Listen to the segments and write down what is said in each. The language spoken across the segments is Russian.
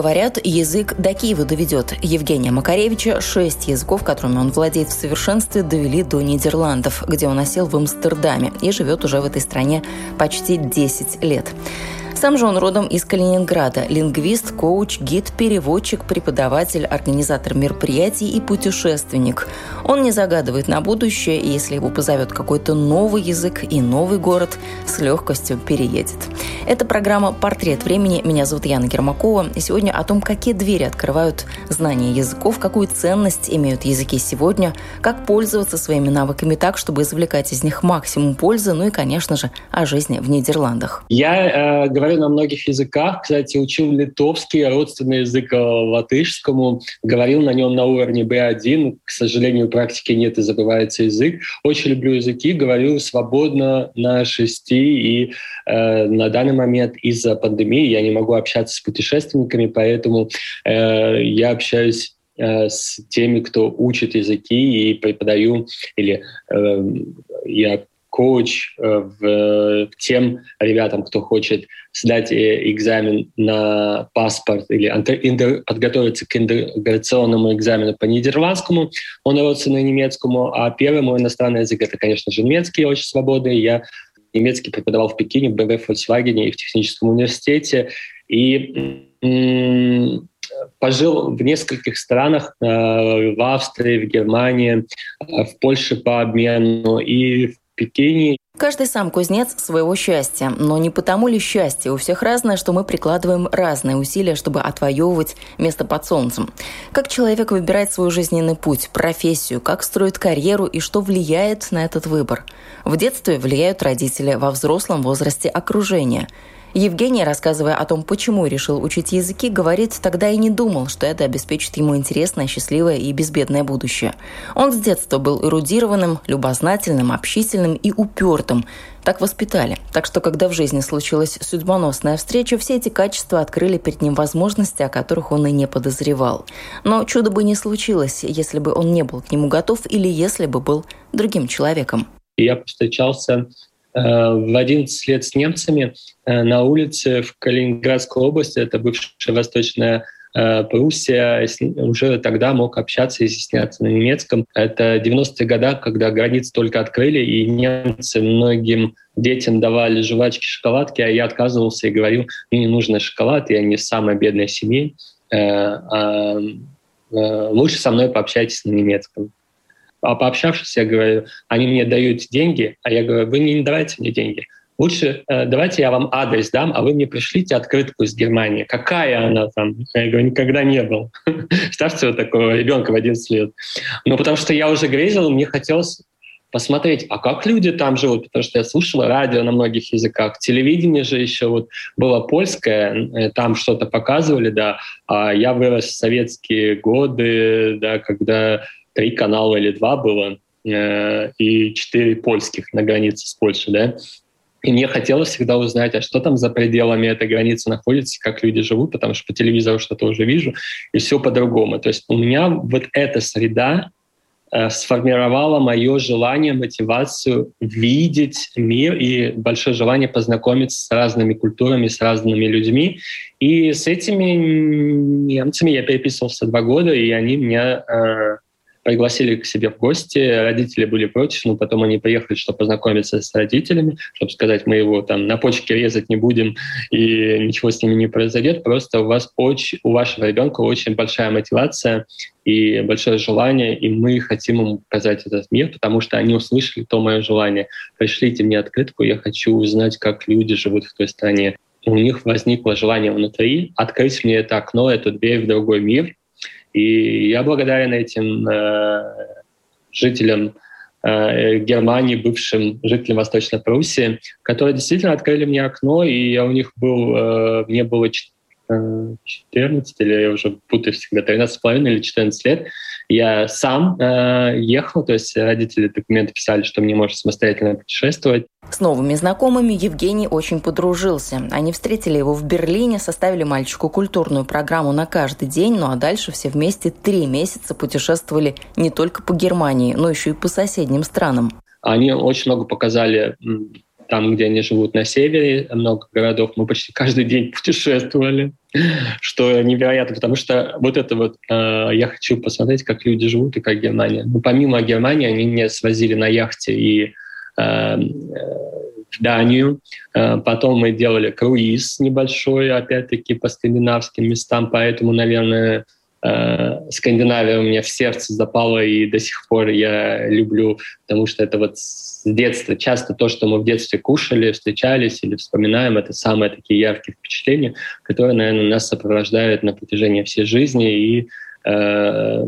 Говорят, язык до Киева доведет. Евгения Макаревича шесть языков, которыми он владеет в совершенстве, довели до Нидерландов, где он осел в Амстердаме и живет уже в этой стране почти 10 лет. Сам же он родом из Калининграда. Лингвист, коуч, гид, переводчик, преподаватель, организатор мероприятий и путешественник. Он не загадывает на будущее, и если его позовет какой-то новый язык и новый город, с легкостью переедет. Это программа «Портрет времени». Меня зовут Яна Гермакова. И сегодня о том, какие двери открывают знания языков, какую ценность имеют языки сегодня, как пользоваться своими навыками так, чтобы извлекать из них максимум пользы, ну и, конечно же, о жизни в Нидерландах. Я э, говорю говорю на многих языках. Кстати, учил литовский, родственный язык э, латышскому. Говорил на нем на уровне B1. К сожалению, практики нет и забывается язык. Очень люблю языки. Говорю свободно на шести. И э, на данный момент из-за пандемии я не могу общаться с путешественниками, поэтому э, я общаюсь э, с теми, кто учит языки и преподаю, или э, я коуч э, в, тем ребятам, кто хочет сдать э, экзамен на паспорт или подготовиться к интеграционному экзамену по нидерландскому, он родственный немецкому, а первый мой иностранный язык — это, конечно же, немецкий, очень свободный. Я немецкий преподавал в Пекине, в BMW Volkswagen и в техническом университете. И пожил в нескольких странах, э, в Австрии, в Германии, в Польше по обмену и в Пекине. Каждый сам кузнец своего счастья. Но не потому ли счастье у всех разное, что мы прикладываем разные усилия, чтобы отвоевывать место под солнцем? Как человек выбирает свой жизненный путь, профессию, как строит карьеру и что влияет на этот выбор? В детстве влияют родители, во взрослом возрасте окружение – Евгений, рассказывая о том, почему решил учить языки, говорит, тогда и не думал, что это обеспечит ему интересное, счастливое и безбедное будущее. Он с детства был эрудированным, любознательным, общительным и упертым. Так воспитали. Так что, когда в жизни случилась судьбоносная встреча, все эти качества открыли перед ним возможности, о которых он и не подозревал. Но чудо бы не случилось, если бы он не был к нему готов или если бы был другим человеком. Я встречался в 11 лет с немцами э, на улице в Калининградской области, это бывшая восточная э, Пруссия, уже тогда мог общаться и изъясняться на немецком. Это 90-е годы, когда границы только открыли, и немцы многим детям давали жвачки, шоколадки, а я отказывался и говорил, мне не нужен шоколад, я не в самой бедной семье, а, лучше со мной пообщайтесь на немецком. А пообщавшись, я говорю, они мне дают деньги, а я говорю, вы не давайте мне деньги. Лучше э, давайте я вам адрес дам, а вы мне пришлите открытку из Германии. Какая она там? Я говорю, никогда не был. Ставьте вот такого ребенка в 11 лет. Ну, потому что я уже грезил, мне хотелось посмотреть, а как люди там живут, потому что я слушала радио на многих языках, телевидение же еще вот было польское, э, там что-то показывали, да, а я вырос в советские годы, да, когда три канала или два было, э, и четыре польских на границе с Польшей, да. И мне хотелось всегда узнать, а что там за пределами этой границы находится, как люди живут, потому что по телевизору что-то уже вижу, и все по-другому. То есть у меня вот эта среда э, сформировала мое желание, мотивацию видеть мир и большое желание познакомиться с разными культурами, с разными людьми. И с этими немцами я переписывался два года, и они меня э, пригласили к себе в гости. Родители были против, но потом они приехали, чтобы познакомиться с родителями, чтобы сказать, мы его там на почке резать не будем и ничего с ними не произойдет. Просто у вас очень, у вашего ребенка очень большая мотивация и большое желание, и мы хотим ему показать этот мир, потому что они услышали то мое желание. Пришлите мне открытку, я хочу узнать, как люди живут в той стране. У них возникло желание внутри открыть мне это окно, эту дверь в другой мир, и я благодарен этим э, жителям э, Германии, бывшим жителям Восточной Пруссии, которые действительно открыли мне окно, и я у них был, э, мне было 14 или я уже путаю всегда, 13,5 или 14 лет, я сам э, ехал, то есть родители документы писали, что мне можно самостоятельно путешествовать. С новыми знакомыми Евгений очень подружился. Они встретили его в Берлине, составили мальчику культурную программу на каждый день, ну а дальше все вместе три месяца путешествовали не только по Германии, но еще и по соседним странам. Они очень много показали там, где они живут на севере, много городов, мы почти каждый день путешествовали, что невероятно, потому что вот это вот э, я хочу посмотреть, как люди живут и как Германия. Но помимо Германии они меня свозили на яхте и э, э в Данию. Э, потом мы делали круиз небольшой, опять-таки по скандинавским местам, поэтому, наверное, Скандинавия у меня в сердце запала, и до сих пор я люблю, потому что это вот с детства. Часто то, что мы в детстве кушали, встречались или вспоминаем, это самые такие яркие впечатления, которые, наверное, нас сопровождают на протяжении всей жизни. И э,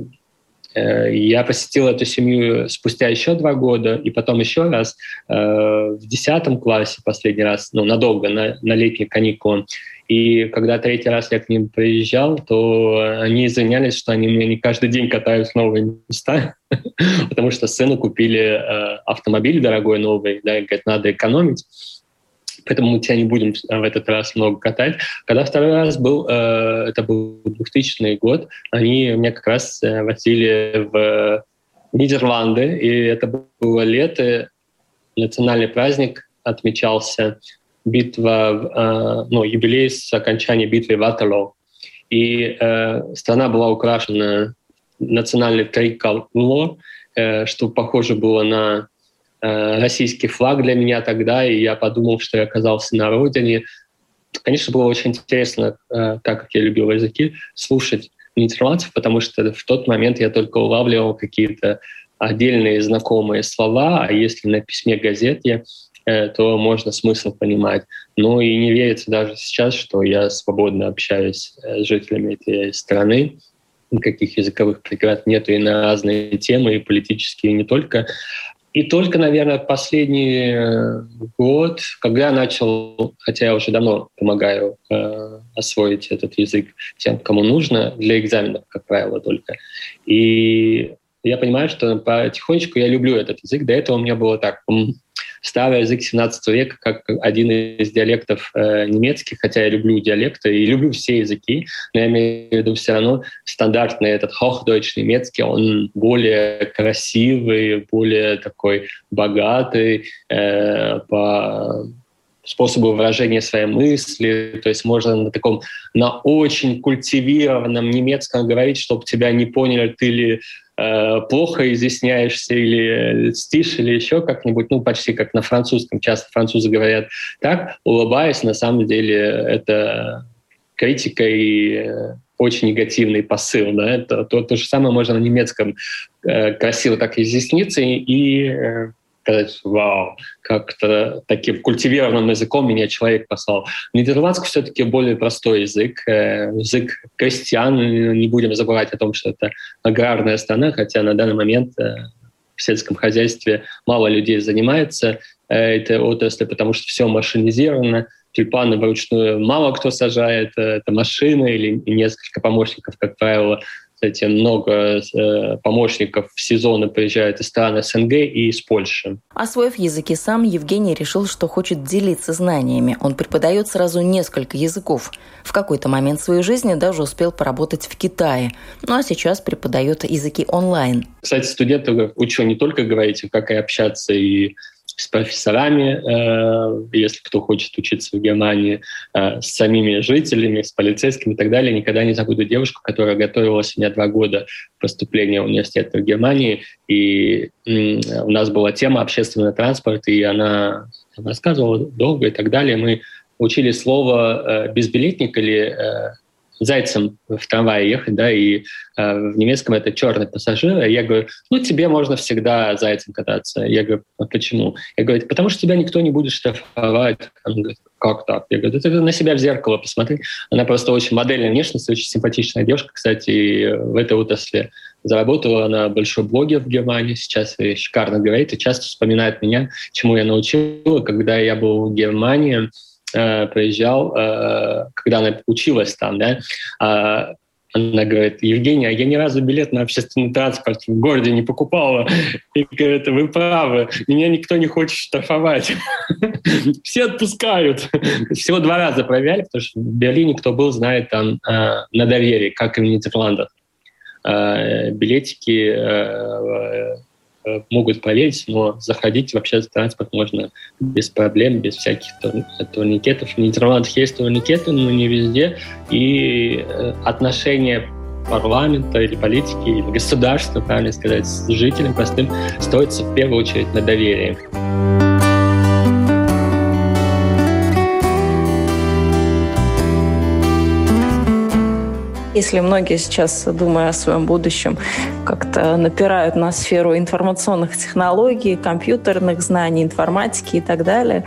э, я посетил эту семью спустя еще два года, и потом еще раз э, в десятом классе последний раз, ну, надолго, на, на летние каникулы. И когда третий раз я к ним приезжал, то они извинялись, что они меня не каждый день катают в новые места, потому что сыну купили э, автомобиль дорогой новый, да, и говорят, надо экономить. Поэтому мы тебя не будем в этот раз много катать. Когда второй раз был, э, это был 2000 год, они меня как раз э, возили в Нидерланды, и это было лето, национальный праздник отмечался битва, э, ну, юбилей с окончания битвы Ватерлоо. И э, страна была украшена национальным триколор, э, что похоже было на э, российский флаг для меня тогда, и я подумал, что я оказался на родине. Конечно, было очень интересно, так как я любил языки, слушать нидерландцев, потому что в тот момент я только улавливал какие-то отдельные знакомые слова, а если на письме газете Э, то можно смысл понимать. Ну и не верится даже сейчас, что я свободно общаюсь э, с жителями этой страны. Никаких языковых преград нет и на разные темы, и политические, и не только. И только, наверное, последний э, год, когда я начал, хотя я уже давно помогаю э, освоить этот язык тем, кому нужно, для экзаменов, как правило, только. И я понимаю, что потихонечку я люблю этот язык. До этого у меня было так, старый язык 17 века как один из диалектов э, немецких, хотя я люблю диалекты и люблю все языки, но я имею в виду все равно стандартный этот Hochdeutsch немецкий, он более красивый, более такой богатый э, по способу выражения своей мысли, то есть можно на таком, на очень культивированном немецком говорить, чтобы тебя не поняли, ты ли Э, плохо изъясняешься или стишь, или еще как-нибудь, ну, почти как на французском. Часто французы говорят так, улыбаясь, на самом деле это критика и э, очень негативный посыл. Да? Это то, то же самое можно на немецком э, красиво так изъясниться и, и э, сказать, вау, как-то таким культивированным языком меня человек послал. Нидерландский все-таки более простой язык, э, язык крестьян. Не будем забывать о том, что это аграрная страна, хотя на данный момент э, в сельском хозяйстве мало людей занимается э, этой отраслью, потому что все машинизировано, тюльпаны вручную мало кто сажает, это машины или несколько помощников, как правило, кстати, много э, помощников в сезоны приезжают из стран СНГ и из Польши. Освоив языки сам, Евгений решил, что хочет делиться знаниями. Он преподает сразу несколько языков. В какой-то момент своей жизни даже успел поработать в Китае. Ну а сейчас преподает языки онлайн. Кстати, студенты учу не только говорить, как и общаться и с профессорами, э, если кто хочет учиться в Германии, э, с самими жителями, с полицейскими и так далее. Никогда не забуду девушку, которая готовилась у меня два года поступления в университет в Германии, и у нас была тема общественный транспорт, и она рассказывала долго и так далее. Мы учили слово э, безбилетник или зайцем в трамвае ехать, да, и э, в немецком это черный пассажир. А я говорю, ну, тебе можно всегда зайцем кататься. Я говорю, а почему? Я говорю, потому что тебя никто не будет штрафовать. Он говорит, как так? Я говорю, ты на себя в зеркало посмотри. Она просто очень модельная внешность, очень симпатичная девушка, кстати, в этой отрасли заработала на большой блоге в Германии, сейчас и шикарно говорит, и часто вспоминает меня, чему я научила, когда я был в Германии, э, приезжал, э, когда она училась там, да, э, она говорит, Евгения, я ни разу билет на общественный транспорт в городе не покупала. И говорит, вы правы, меня никто не хочет штрафовать. Все отпускают. Всего два раза проверяли, потому что в Берлине кто был, знает там э, на доверие, как и в Нидерландах. Э, билетики могут поверить, но заходить в общественный транспорт можно без проблем, без всяких турникетов. В Нидерландах есть турникеты, но не везде. И э, отношения парламента или политики, или государства, правильно сказать, с жителем простым строится в первую очередь на доверии. Если многие сейчас, думая о своем будущем, как-то напирают на сферу информационных технологий, компьютерных знаний, информатики и так далее,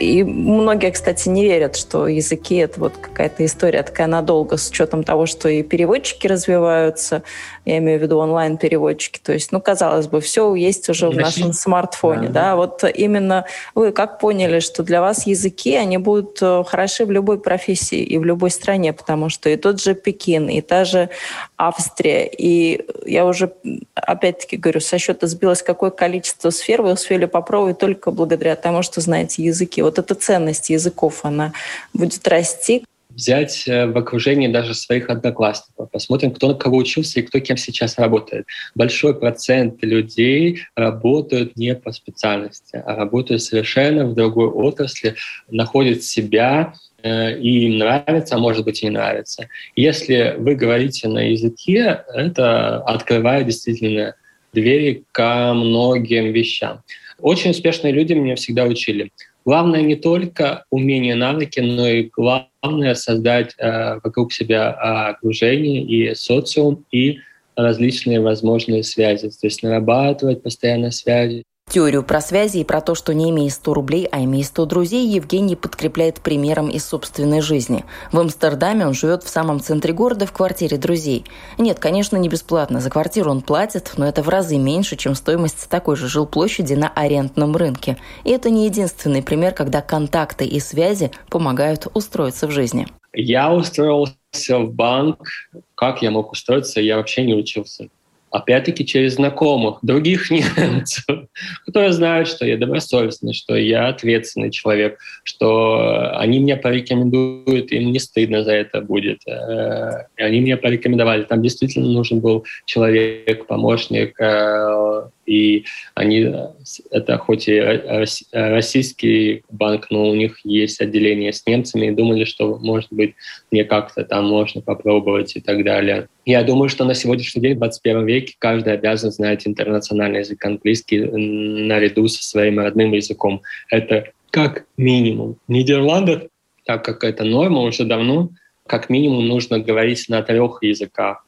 и многие, кстати, не верят, что языки — это вот какая-то история такая надолго, с учетом того, что и переводчики развиваются, я имею в виду онлайн-переводчики. То есть, ну, казалось бы, все есть уже в нашем смартфоне. Да, да. Вот именно вы как поняли, что для вас языки, они будут э, хороши в любой профессии и в любой стране, потому что и тот же Пекин, и та же Австрия, и я уже, опять-таки говорю, со счета сбилось, какое количество сфер вы успели попробовать только благодаря тому, что знаете языки вот эта ценность языков, она будет расти? взять э, в окружении даже своих одноклассников. Посмотрим, кто на кого учился и кто кем сейчас работает. Большой процент людей работают не по специальности, а работают совершенно в другой отрасли, находят себя, э, и им нравится, а может быть и не нравится. Если вы говорите на языке, это открывает действительно двери ко многим вещам. Очень успешные люди меня всегда учили — Главное не только умение, навыки, но и главное создать э, вокруг себя э, окружение и социум и различные возможные связи, то есть нарабатывать постоянно связи. Теорию про связи и про то, что не имея 100 рублей, а имея 100 друзей, Евгений подкрепляет примером из собственной жизни. В Амстердаме он живет в самом центре города в квартире друзей. Нет, конечно, не бесплатно. За квартиру он платит, но это в разы меньше, чем стоимость такой же жилплощади на арендном рынке. И это не единственный пример, когда контакты и связи помогают устроиться в жизни. Я устроился в банк. Как я мог устроиться? Я вообще не учился опять-таки через знакомых, других немцев, которые знают, что я добросовестный, что я ответственный человек, что они меня порекомендуют, им не стыдно за это будет. Э, они меня порекомендовали. Там действительно нужен был человек, помощник, э, и они, это хоть и российский банк, но у них есть отделение с немцами, и думали, что, может быть, мне как-то там можно попробовать и так далее. Я думаю, что на сегодняшний день, в 21 веке, каждый обязан знать интернациональный язык английский наряду со своим родным языком. Это как минимум. В Нидерландах, так как это норма уже давно, как минимум нужно говорить на трех языках.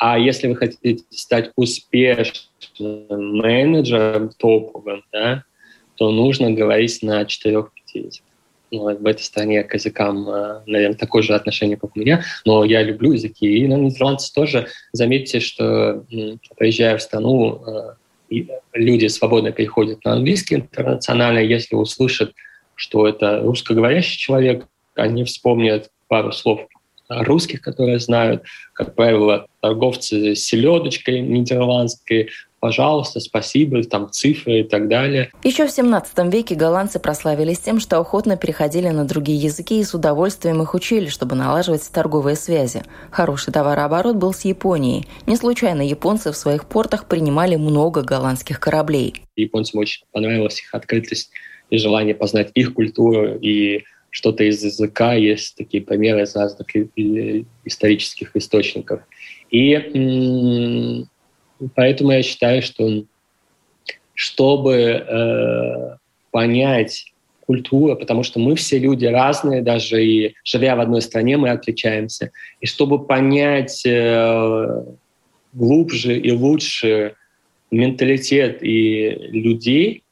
А если вы хотите стать успешным менеджером топовым, да, то нужно говорить на четырех-пяти языках. Ну, в этой стране к языкам, э, наверное, такое же отношение, как у меня, но я люблю языки. И на нидерландцы тоже, заметьте, что приезжая в страну, э, люди свободно переходят на английский интернационально, если услышат, что это русскоговорящий человек, они вспомнят пару слов русских, которые знают, как правило, торговцы с селедочкой нидерландской, пожалуйста, спасибо, там цифры и так далее. Еще в 17 веке голландцы прославились тем, что охотно переходили на другие языки и с удовольствием их учили, чтобы налаживать торговые связи. Хороший товарооборот был с Японией. Не случайно японцы в своих портах принимали много голландских кораблей. Японцам очень понравилась их открытость и желание познать их культуру и что-то из языка, есть такие примеры из разных исторических источников. И поэтому я считаю, что чтобы э, понять культуру, потому что мы все люди разные, даже и живя в одной стране, мы отличаемся. И чтобы понять э, глубже и лучше менталитет и людей,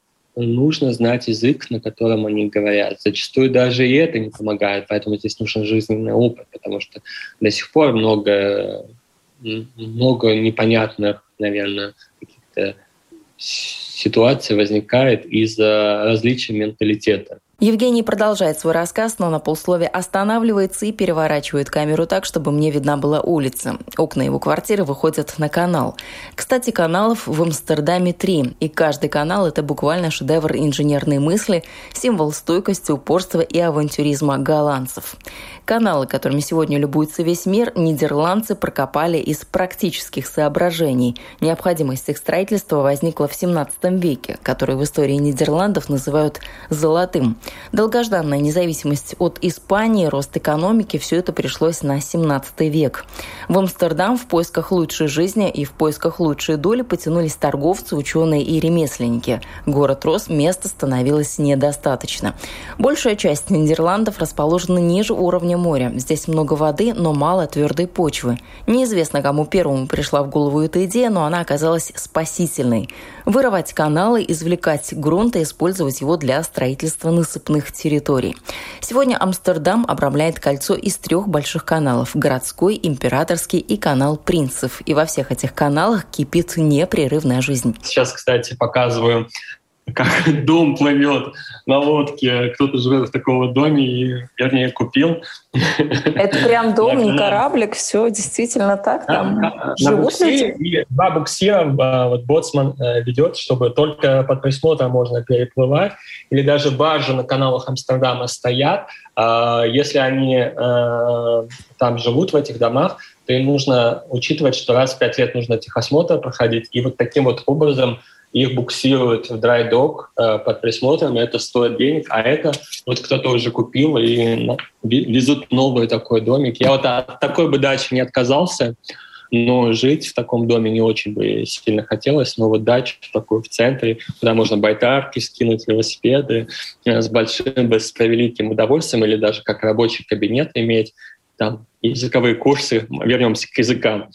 нужно знать язык, на котором они говорят. Зачастую даже и это не помогает, поэтому здесь нужен жизненный опыт, потому что до сих пор много много непонятных, наверное, каких-то ситуаций возникает из-за различия менталитета. Евгений продолжает свой рассказ, но на полусловие останавливается и переворачивает камеру так, чтобы мне видна была улица. Окна его квартиры выходят на канал. Кстати, каналов в Амстердаме три, и каждый канал – это буквально шедевр инженерной мысли, символ стойкости, упорства и авантюризма голландцев. Каналы, которыми сегодня любуется весь мир, нидерландцы прокопали из практических соображений. Необходимость их строительства возникла в 17 веке, который в истории Нидерландов называют «золотым». Долгожданная независимость от Испании, рост экономики – все это пришлось на 17 век. В Амстердам в поисках лучшей жизни и в поисках лучшей доли потянулись торговцы, ученые и ремесленники. Город рос, места становилось недостаточно. Большая часть Нидерландов расположена ниже уровня моря. Здесь много воды, но мало твердой почвы. Неизвестно, кому первому пришла в голову эта идея, но она оказалась спасительной. Вырывать каналы, извлекать грунт и использовать его для строительства насыпей насыпных территорий. Сегодня Амстердам обрамляет кольцо из трех больших каналов – городской, императорский и канал принцев. И во всех этих каналах кипит непрерывная жизнь. Сейчас, кстати, показываю как дом плывет на лодке, кто-то живет в таком доме, и вернее купил. Это прям дом, не кораблик, все действительно так, там на, живут на люди. Два буксира а, вот боцман э, ведет, чтобы только под присмотром можно переплывать, или даже баржи на каналах Амстердама стоят. А, если они э, там живут в этих домах, то им нужно учитывать, что раз в пять лет нужно техосмотр проходить, и вот таким вот образом их буксируют в драйдок э, под присмотром, это стоит денег, а это вот кто-то уже купил и везут новый такой домик. Я вот от такой бы дачи не отказался, но жить в таком доме не очень бы сильно хотелось. Но вот дача такой в центре, куда можно байтарки скинуть, велосипеды э, с большим, с превеликим удовольствием или даже как рабочий кабинет иметь, там языковые курсы, вернемся к языкам,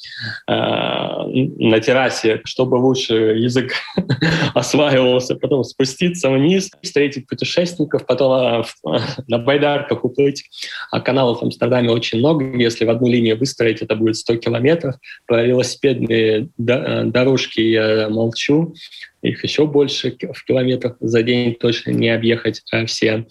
э, на террасе, чтобы лучше язык осваивался, потом спуститься вниз, встретить путешественников, потом э, на байдарках уплыть. А каналов в Амстердаме очень много. Если в одну линию выстроить, это будет 100 километров. Про велосипедные дорожки я молчу. Их еще больше в километрах за день точно не объехать все.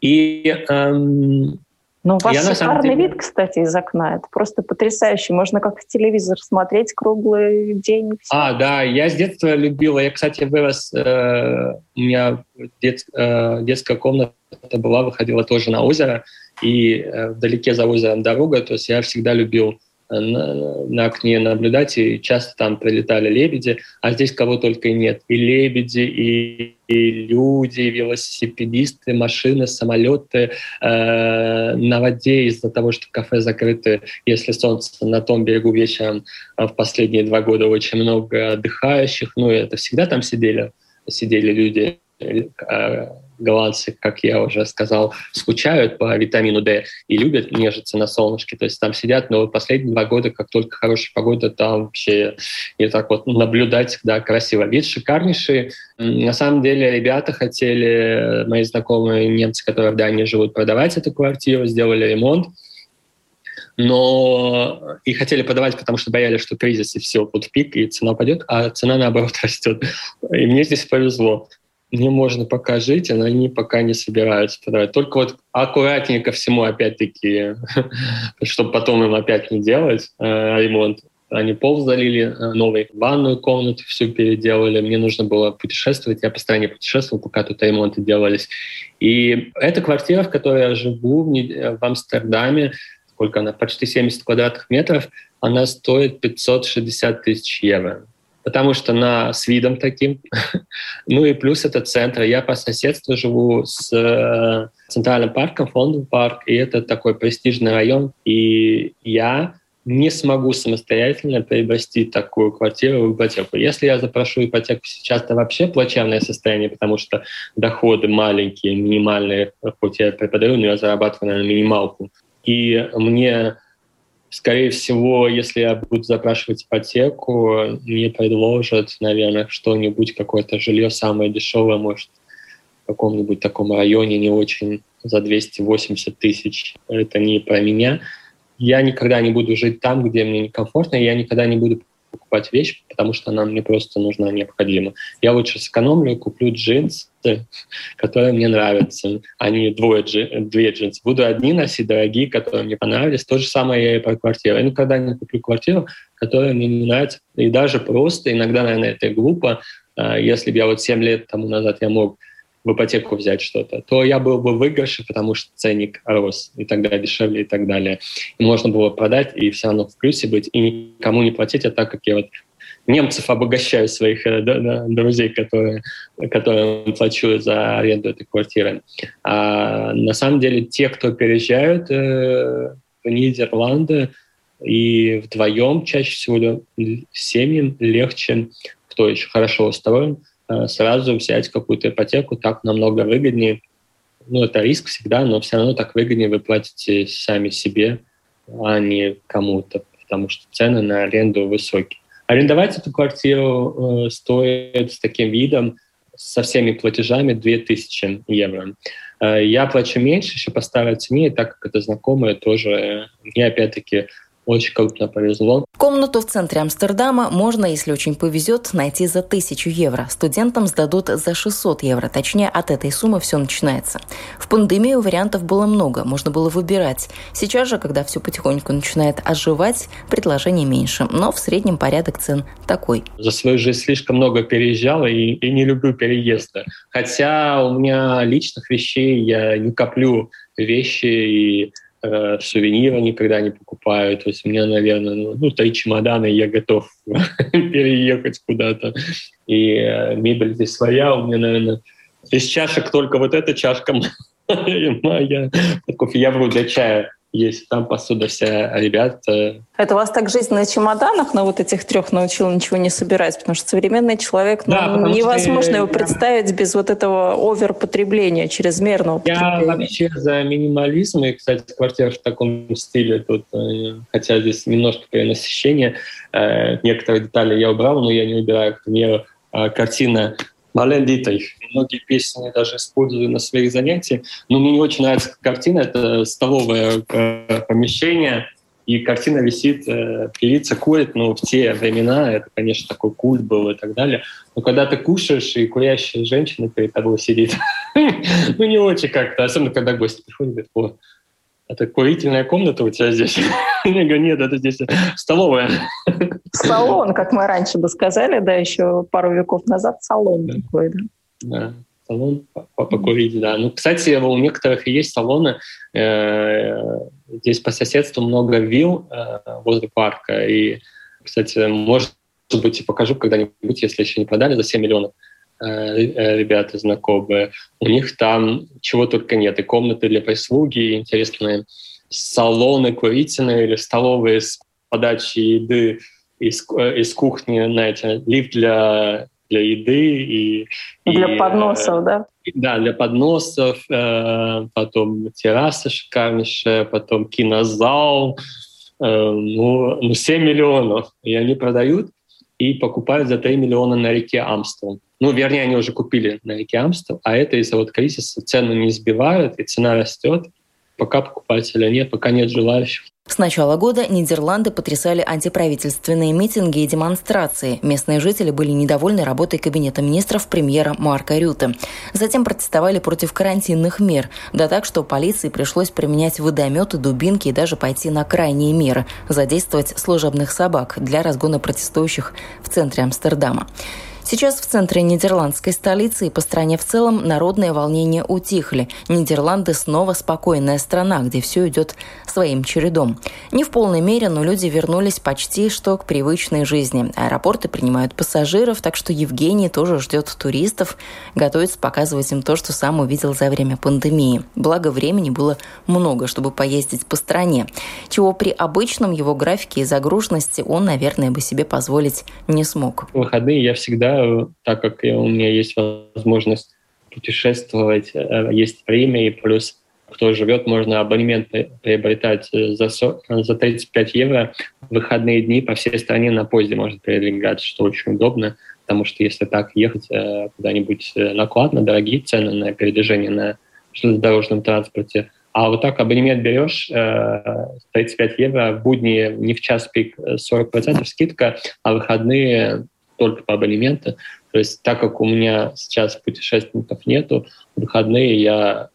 И эм, ну, у вас я, шикарный деле... вид, кстати, из окна. Это просто потрясающе. Можно как телевизор смотреть круглый день. А, да, я с детства любила. Я, кстати, вырос... Э, у меня дет, э, детская комната была, выходила тоже на озеро. И э, вдалеке за озером дорога. То есть я всегда любил на, окне наблюдать, и часто там прилетали лебеди, а здесь кого только и нет. И лебеди, и, и люди, и велосипедисты, машины, самолеты э, на воде из-за того, что кафе закрыты, если солнце на том берегу вечером э, в последние два года очень много отдыхающих, ну это всегда там сидели, сидели люди, э, голландцы, как я уже сказал, скучают по витамину D и любят нежиться на солнышке. То есть там сидят, но последние два года, как только хорошая погода, там вообще не так вот наблюдать, да, красиво. Вид шикарнейший. На самом деле ребята хотели, мои знакомые немцы, которые в Дании живут, продавать эту квартиру, сделали ремонт но и хотели продавать, потому что боялись, что кризис и все, вот пик, и цена пойдет, а цена наоборот растет. И мне здесь повезло мне можно пока жить, но они пока не собираются продавать. Только вот аккуратнее ко всему, опять-таки, чтобы потом им опять не делать э, ремонт. Они пол залили, э, новый ванную комнату всю переделали. Мне нужно было путешествовать. Я по стране путешествовал, пока тут ремонты делались. И эта квартира, в которой я живу в, в Амстердаме, сколько она, почти 70 квадратных метров, она стоит 560 тысяч евро потому что на, с видом таким. ну и плюс это центр. Я по соседству живу с э, центральным парком, фондовый парк, и это такой престижный район. И я не смогу самостоятельно приобрести такую квартиру в ипотеку. Если я запрошу ипотеку сейчас, то вообще плачевное состояние, потому что доходы маленькие, минимальные, хоть я преподаю, но я зарабатываю на минималку. И мне Скорее всего, если я буду запрашивать ипотеку, мне предложат, наверное, что-нибудь, какое-то жилье самое дешевое, может, в каком-нибудь таком районе не очень за 280 тысяч. Это не про меня. я никогда не буду жить там, где мне некомфортно, я никогда не буду покупать вещь, потому что она мне просто нужна, необходима. Я лучше сэкономлю, куплю джинсы, которые мне нравятся, а не двое джин, две джинсы. Буду одни носить, дорогие, которые мне понравились. То же самое я и про квартиру. Я никогда не куплю квартиру, которая мне не нравится. И даже просто, иногда, наверное, это глупо, а, если бы я вот 7 лет тому назад я мог в ипотеку взять что-то, то я был бы в выигрыше, потому что ценник рос и тогда дешевле и так далее. И можно было продать и все равно в плюсе быть и никому не платить, а так как я вот немцев обогащаю своих э, друзей, которые, которым плачу за аренду этой квартиры. А на самом деле те, кто переезжают э, в Нидерланды, и вдвоем чаще всего семьям легче, кто еще хорошо устроен, сразу взять какую-то ипотеку, так намного выгоднее. Ну, это риск всегда, но все равно так выгоднее вы платите сами себе, а не кому-то, потому что цены на аренду высокие. Арендовать эту квартиру э, стоит с таким видом, со всеми платежами 2000 евро. Э, я плачу меньше, еще по старой цене, так как это знакомые тоже. Э, мне опять-таки очень крупно повезло. Комнату в центре Амстердама можно, если очень повезет, найти за тысячу евро. Студентам сдадут за 600 евро. Точнее, от этой суммы все начинается. В пандемию вариантов было много, можно было выбирать. Сейчас же, когда все потихоньку начинает оживать, предложений меньше. Но в среднем порядок цен такой. За свою жизнь слишком много переезжал и, и не люблю переезды. Хотя у меня личных вещей я не коплю вещи и э, сувениры никогда не покупаю. То есть меня, наверное, ну, ну три чемодана, и я готов переехать куда-то. И э, мебель здесь своя. У меня, наверное, из чашек только вот эта чашка моя. Кофе я вру для чая есть там посуда вся ребят. Это вас так жизнь на чемоданах на вот этих трех научила ничего не собирать, потому что современный человек, ну, да, невозможно его представить без вот этого оверпотребления, чрезмерного Я вообще за минимализм, и, кстати, квартира в таком стиле тут, э, хотя здесь немножко перенасыщение, э, некоторые детали я убрал, но я не убираю, к примеру, э, картина Мален Дитрих. Многие песни даже использую на своих занятиях. Но мне не очень нравится картина. Это столовое э, помещение, и картина висит, э, певица курит, ну, в те времена это, конечно, такой культ был и так далее. Но когда ты кушаешь, и курящая женщина перед тобой сидит, ну, не очень как-то, особенно когда гости приходят, говорят, это курительная комната у тебя здесь? Я говорю, нет, это здесь столовая. Салон, как мы раньше бы сказали, да, еще пару веков назад салон такой, да. Да, салон покурить, да. Ну, кстати, у некоторых есть салоны, э, здесь по соседству много вилл э, возле парка, и, кстати, может быть, и покажу когда-нибудь, если еще не продали, за 7 миллионов. Э, ребята знакомые, у них там чего только нет. И комнаты для прислуги, и интересные салоны курительные или столовые с подачей еды из, из кухни, знаете, лифт для, для еды. И, для и, подносов, да? Да, для подносов, э, потом терраса шикарнейшая, потом кинозал, э, ну, ну 7 миллионов. И они продают и покупают за 3 миллиона на реке Амстел. Ну, вернее, они уже купили на реке Амстел, а это из-за вот кризиса цену не сбивают, и цена растет, пока покупателя нет, пока нет желающих. С начала года Нидерланды потрясали антиправительственные митинги и демонстрации. Местные жители были недовольны работой Кабинета министров премьера Марка Рюта. Затем протестовали против карантинных мер. Да так, что полиции пришлось применять водометы, дубинки и даже пойти на крайние меры – задействовать служебных собак для разгона протестующих в центре Амстердама. Сейчас в центре нидерландской столицы и по стране в целом народные волнения утихли. Нидерланды снова спокойная страна, где все идет своим чередом. Не в полной мере, но люди вернулись почти что к привычной жизни. Аэропорты принимают пассажиров, так что Евгений тоже ждет туристов, готовится показывать им то, что сам увидел за время пандемии. Благо времени было много, чтобы поездить по стране, чего при обычном его графике и загруженности он, наверное, бы себе позволить не смог. В выходные я всегда так как у меня есть возможность путешествовать, э, есть время, и плюс кто живет, можно абонемент приобретать за, за 35 евро. В выходные дни по всей стране на поезде можно передвигаться, что очень удобно, потому что если так ехать э, куда-нибудь э, накладно, дорогие цены на передвижение на железнодорожном транспорте, А вот так абонемент берешь, 35 евро, в будни не в час пик 40% скидка, а выходные только по абонементу. То есть так как у меня сейчас путешественников нету, в выходные я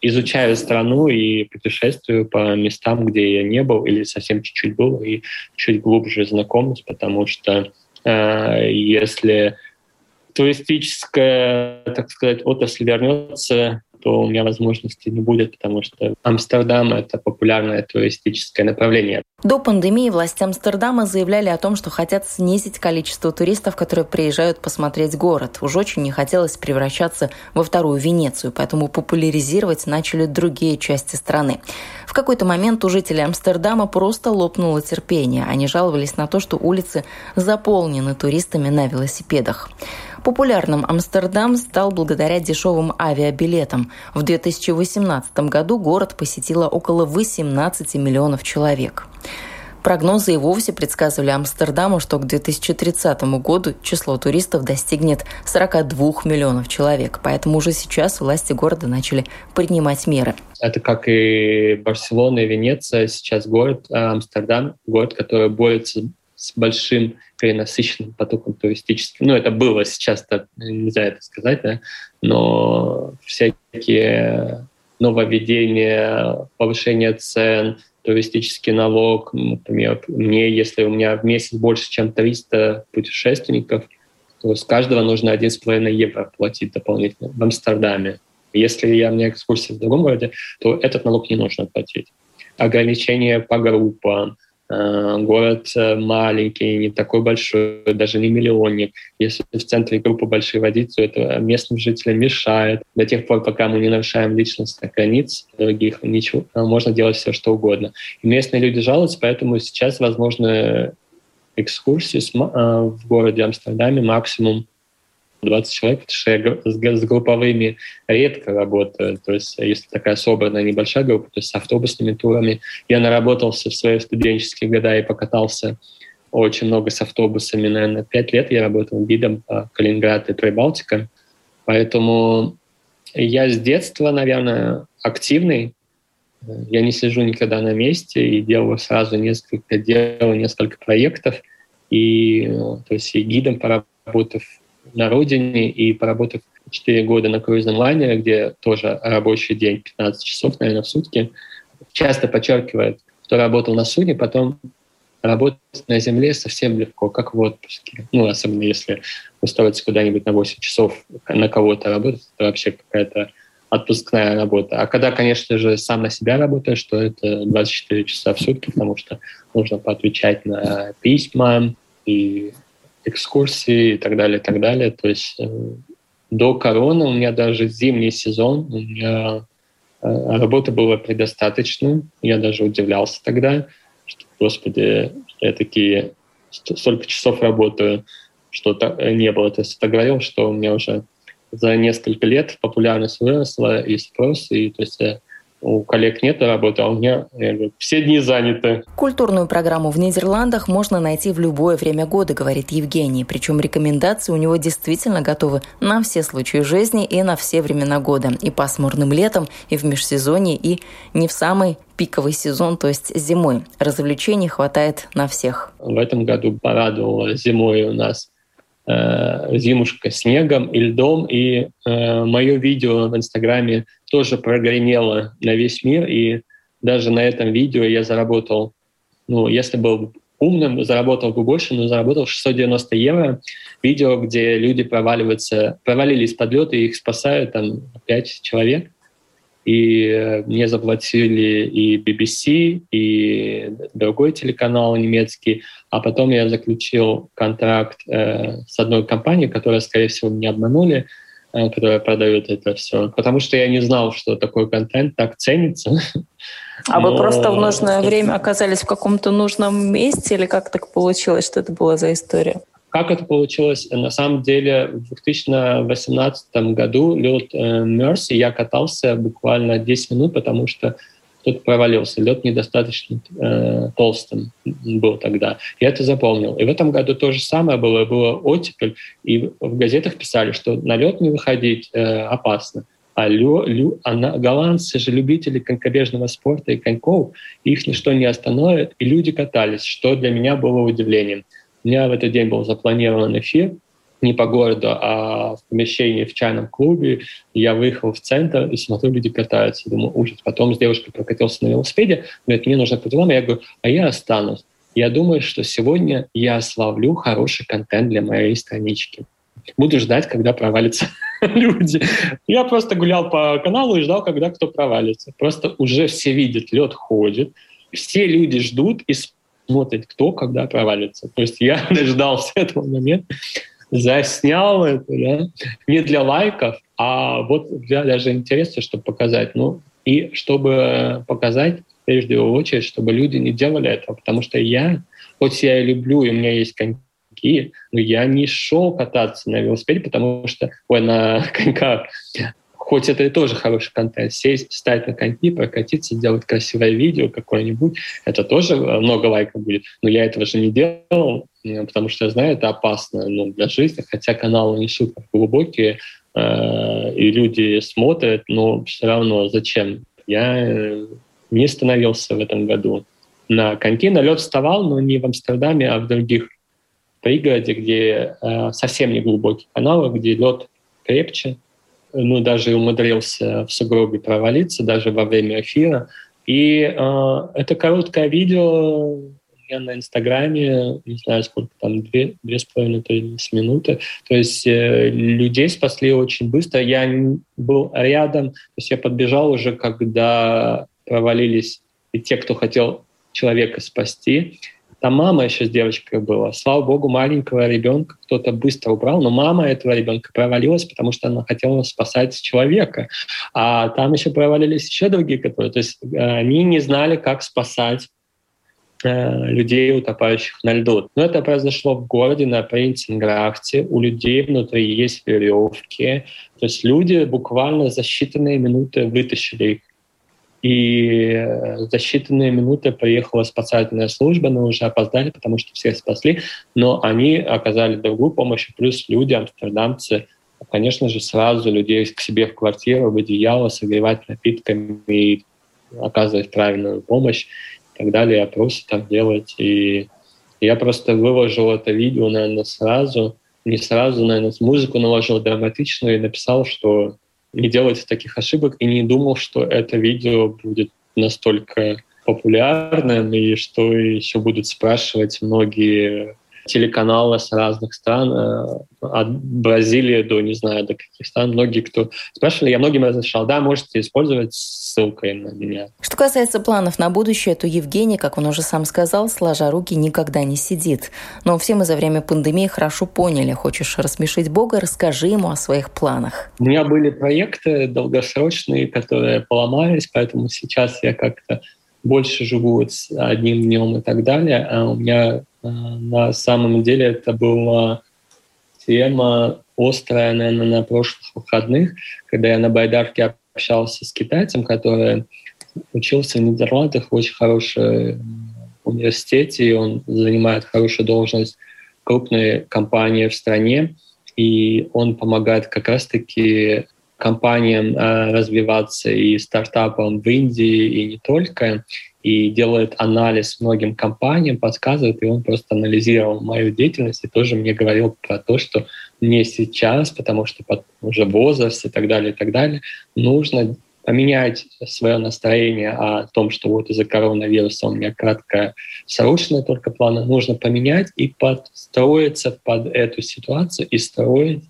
изучаю страну и путешествую по местам, где я не был или совсем чуть-чуть был, и чуть глубже знакомлюсь, потому что э, если туристическая, так сказать, отрасль вернется, то у меня возможности не будет, потому что Амстердам — это популярное туристическое направление. До пандемии власти Амстердама заявляли о том, что хотят снизить количество туристов, которые приезжают посмотреть город. Уж очень не хотелось превращаться во вторую Венецию, поэтому популяризировать начали другие части страны. В какой-то момент у жителей Амстердама просто лопнуло терпение. Они жаловались на то, что улицы заполнены туристами на велосипедах. Популярным Амстердам стал благодаря дешевым авиабилетам. В 2018 году город посетило около 18 миллионов человек. Прогнозы и вовсе предсказывали Амстердаму, что к 2030 году число туристов достигнет 42 миллионов человек. Поэтому уже сейчас власти города начали принимать меры. Это как и Барселона и Венеция, сейчас город а Амстердам, город, который борется с большим перенасыщенным потоком туристическим. Ну, это было сейчас-то, нельзя это сказать, да, но всякие нововведения, повышение цен, туристический налог, например, мне, если у меня в месяц больше, чем 300 путешественников, то с каждого нужно 1,5 евро платить дополнительно в Амстердаме. Если я, у меня экскурсия в другом городе, то этот налог не нужно платить. Ограничения по группам, город э, маленький, не такой большой, даже не миллионник. Если в центре группы большие водить, то это местным жителям мешает. До тех пор, пока мы не нарушаем личностных границ других, ничего, э, можно делать все, что угодно. И местные люди жалуются, поэтому сейчас, возможно, экскурсии в городе Амстердаме максимум 20 человек, потому что я с групповыми редко работаю. То есть если такая собранная небольшая группа, то есть с автобусными турами. Я наработался в свои студенческие года и покатался очень много с автобусами. Наверное, пять лет я работал гидом по Калининград и Прибалтика. Поэтому я с детства, наверное, активный. Я не сижу никогда на месте и делаю сразу несколько дел, несколько проектов. И то есть и гидом поработав на родине и поработав 4 года на круизном лайнере, где тоже рабочий день 15 часов, наверное, в сутки, часто подчеркивает, кто работал на судне, потом работать на земле совсем легко, как в отпуске. Ну, особенно если устроиться куда-нибудь на 8 часов на кого-то работать, это вообще какая-то отпускная работа. А когда, конечно же, сам на себя работаешь, то это 24 часа в сутки, потому что нужно поотвечать на письма и экскурсии и так далее, и так далее. То есть э, до короны у меня даже зимний сезон, у меня э, работы было предостаточно. Я даже удивлялся тогда, что, господи, я такие столько часов работаю, что не было. То есть это говорил, что у меня уже за несколько лет популярность выросла и спрос, и то есть у коллег нет работы, а у меня говорю, все дни заняты. Культурную программу в Нидерландах можно найти в любое время года, говорит Евгений. Причем рекомендации у него действительно готовы на все случаи жизни и на все времена года. И пасмурным летом, и в межсезонье, и не в самый пиковый сезон, то есть зимой. Развлечений хватает на всех. В этом году порадовало зимой у нас э, зимушка снегом и льдом, и э, мое видео в Инстаграме тоже прогремело на весь мир, и даже на этом видео я заработал, ну, если был умным, заработал бы больше, но заработал 690 евро. Видео, где люди проваливаются, провалились под лед, и их спасают там 5 человек. И э, мне заплатили и BBC, и другой телеканал немецкий. А потом я заключил контракт э, с одной компанией, которая, скорее всего, меня обманули. Э, которые продают это все. Потому что я не знал, что такой контент так ценится. А Но... вы просто в нужное время оказались в каком-то нужном месте или как так получилось, что это была за история? Как это получилось? На самом деле в 2018 году лед Мерси я катался буквально 10 минут, потому что кто-то провалился. Лед недостаточно э, толстым был тогда. Я это запомнил. И в этом году то же самое было. Было оттепель, и в газетах писали, что на лед не выходить э, опасно. А, лю, лю, а на, голландцы же любители конькобежного спорта и коньков, их ничто не остановит, и люди катались, что для меня было удивлением. У меня в этот день был запланирован эфир, не по городу, а в помещении в чайном клубе. Я выехал в центр и смотрю, люди катаются. Думаю, ужас. Потом с девушкой прокатился на велосипеде. Говорит, мне нужно по делам. Я говорю, а я останусь. Я думаю, что сегодня я славлю хороший контент для моей странички. Буду ждать, когда провалятся люди. Я просто гулял по каналу и ждал, когда кто провалится. Просто уже все видят, лед ходит. Все люди ждут и смотрят, кто когда провалится. То есть я дождался этого момента заснял это, да, не для лайков, а вот для даже интереса, чтобы показать. Ну, и чтобы показать, прежде всего очередь, чтобы люди не делали этого, потому что я, хоть я и люблю, и у меня есть коньки, но я не шел кататься на велосипеде, потому что, ой, на коньках, хоть это и тоже хороший контент, сесть, встать на коньки, прокатиться, сделать красивое видео какое-нибудь, это тоже много лайков будет. Но я этого же не делал, э, потому что я знаю, это опасно ну, для жизни, хотя каналы не супер глубокие, э, и люди смотрят, но все равно зачем? Я э, не становился в этом году на коньки. На лед вставал, но не в Амстердаме, а в других пригороде, где э, совсем не глубокие каналы, где лед крепче, ну, даже умудрился в сугробе провалиться, даже во время эфира. И э, это короткое видео меня на Инстаграме, не знаю, сколько там, две, две с половиной с минуты. То есть э, людей спасли очень быстро. Я был рядом, то есть я подбежал уже, когда провалились и те, кто хотел человека спасти. Там мама еще с девочкой была. Слава богу, маленького ребенка кто-то быстро убрал, но мама этого ребенка провалилась, потому что она хотела спасать человека. А там еще провалились еще другие, которые... То есть э, они не знали, как спасать э, людей, утопающих на льду. Но это произошло в городе на Принцинграфте. У людей внутри есть веревки. То есть люди буквально за считанные минуты вытащили их и э, за считанные минуты приехала спасательная служба, но уже опоздали, потому что всех спасли, но они оказали другую помощь, плюс люди, амстердамцы, конечно же, сразу людей к себе в квартиру, в одеяло, согревать напитками и оказывать правильную помощь и так далее, опросы там делать. И я просто выложил это видео, наверное, сразу, не сразу, наверное, музыку наложил драматичную и написал, что не делать таких ошибок и не думал, что это видео будет настолько популярным и что еще будут спрашивать многие телеканалы с разных стран, э, от Бразилии до, не знаю, до каких стран. Многие, кто спрашивали, я многим разрешал, да, можете использовать ссылкой на меня. Что касается планов на будущее, то Евгений, как он уже сам сказал, сложа руки никогда не сидит. Но все мы за время пандемии хорошо поняли, хочешь рассмешить Бога, расскажи ему о своих планах. У меня были проекты долгосрочные, которые поломались, поэтому сейчас я как-то больше живу с одним днем и так далее. А у меня Э, на самом деле это была тема острая, наверное, на прошлых выходных, когда я на байдарке общался с китайцем, который учился в Нидерландах в очень хорошем университете, и он занимает хорошую должность крупной компании в стране, и он помогает как раз-таки компаниям э, развиваться и стартапам в Индии, и не только и делает анализ многим компаниям, подсказывает, и он просто анализировал мою деятельность и тоже мне говорил про то, что мне сейчас, потому что под уже возраст и так далее, и так далее, нужно поменять свое настроение о том, что вот из-за коронавируса у меня кратко срочные только планы, нужно поменять и подстроиться под эту ситуацию и строить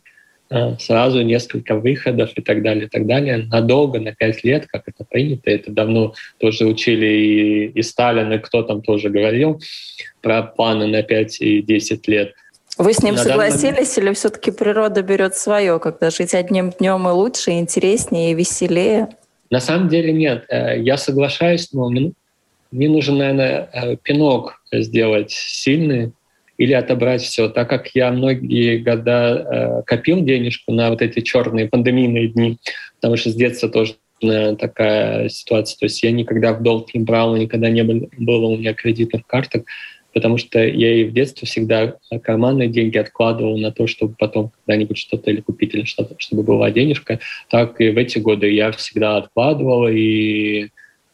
сразу несколько выходов и так далее, и так далее. Надолго, на пять лет, как это принято, это давно тоже учили и, и Сталин, и кто там тоже говорил про планы на 5 и 10 лет. Вы с ним на согласились данный... или все-таки природа берет свое, когда жить одним днем и лучше, и интереснее, и веселее? На самом деле нет. Э, я соглашаюсь, но мне, мне нужен, наверное, э, пинок сделать сильный, или отобрать все. Так как я многие года э, копил денежку на вот эти черные пандемийные дни, потому что с детства тоже наверное, такая ситуация. То есть я никогда в долг не брал, никогда не было, было у меня кредитных карток. потому что я и в детстве всегда карманные деньги откладывал на то, чтобы потом когда-нибудь что-то или купить, или что-то, чтобы была денежка. Так и в эти годы я всегда откладывал, и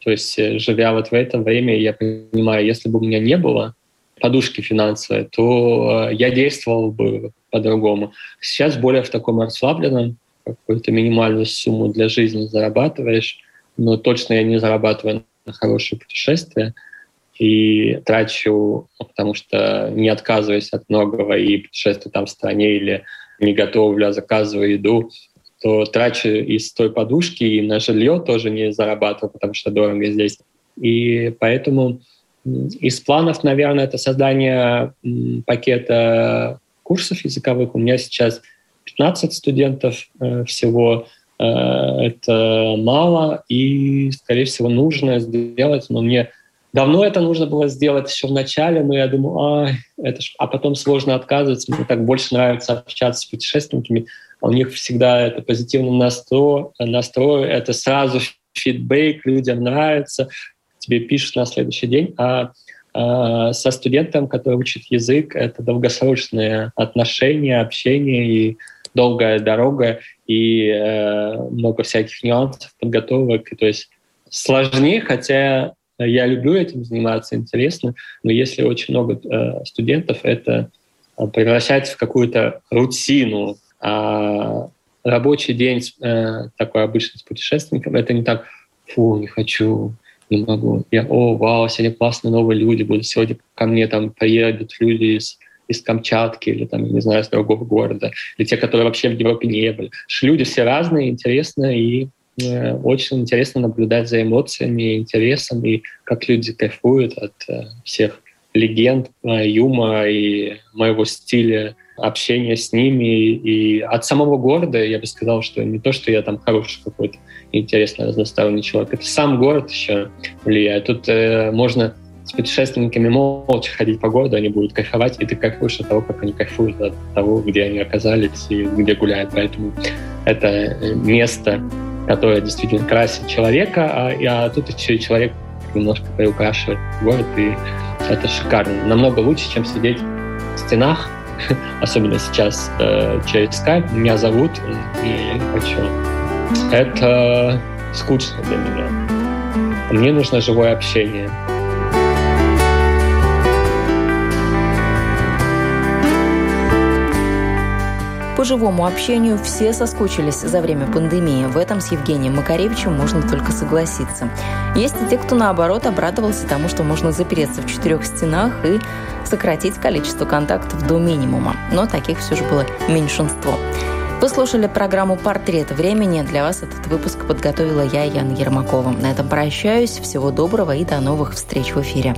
то есть живя вот в это время, я понимаю, если бы у меня не было подушки финансовой, то э, я действовал бы по-другому. Сейчас более в таком расслабленном, какую-то минимальную сумму для жизни зарабатываешь, но точно я не зарабатываю на хорошее путешествие и трачу, потому что не отказываюсь от многого и путешествую там в стране или не готовлю, а заказываю еду, то трачу из той подушки и на жилье тоже не зарабатываю, потому что дорого здесь. И поэтому из планов, наверное, это создание пакета курсов языковых. У меня сейчас 15 студентов э, всего. Э, это мало и, скорее всего, нужно сделать, но мне давно это нужно было сделать еще в начале, но я думаю, а, это ж... а потом сложно отказываться. Мне так больше нравится общаться с путешественниками. А у них всегда это позитивный настрой, настрой это сразу фидбэк, людям нравится, тебе пишут на следующий день. А а, со студентом, который учит язык, это долгосрочные отношения, общение и долгая дорога и э, много всяких нюансов, подготовок. То есть сложнее, хотя я люблю этим заниматься, интересно, но если очень много э, студентов, это превращается в какую-то рутину. А рабочий день э, такой обычный с путешественником, это не так, фу, не хочу, не могу. Я, о, вау, сегодня классные новые люди будут. Сегодня ко мне там приедут люди из, из Камчатки или там, не знаю, из другого города. Или те, которые вообще в Европе не были. Люди все разные, интересно, и э, очень интересно наблюдать за эмоциями, интересом, и как люди кайфуют от э, всех легенд, э, юмора и моего стиля общения с ними. И от самого города я бы сказал, что не то, что я там хороший какой-то интересный, разносторонний человек, это сам город еще влияет. Тут э, можно с путешественниками молча ходить по городу, они будут кайфовать, и ты кайфуешь от того, как они кайфуют от того, где они оказались и где гуляют. Поэтому это э, место, которое действительно красит человека, а, а тут еще и человек немножко приукрашивает город, и это шикарно. Намного лучше, чем сидеть в стенах, особенно сейчас э, через Skype. Меня зовут, и я хочу. Это скучно для меня. Мне нужно живое общение. По живому общению все соскучились за время пандемии. В этом с Евгением Макаревичем можно только согласиться. Есть и те, кто, наоборот, обрадовался тому, что можно запереться в четырех стенах и сократить количество контактов до минимума. Но таких все же было меньшинство. Вы слушали программу «Портрет времени». Для вас этот выпуск подготовила я, Яна Ермакова. На этом прощаюсь. Всего доброго и до новых встреч в эфире.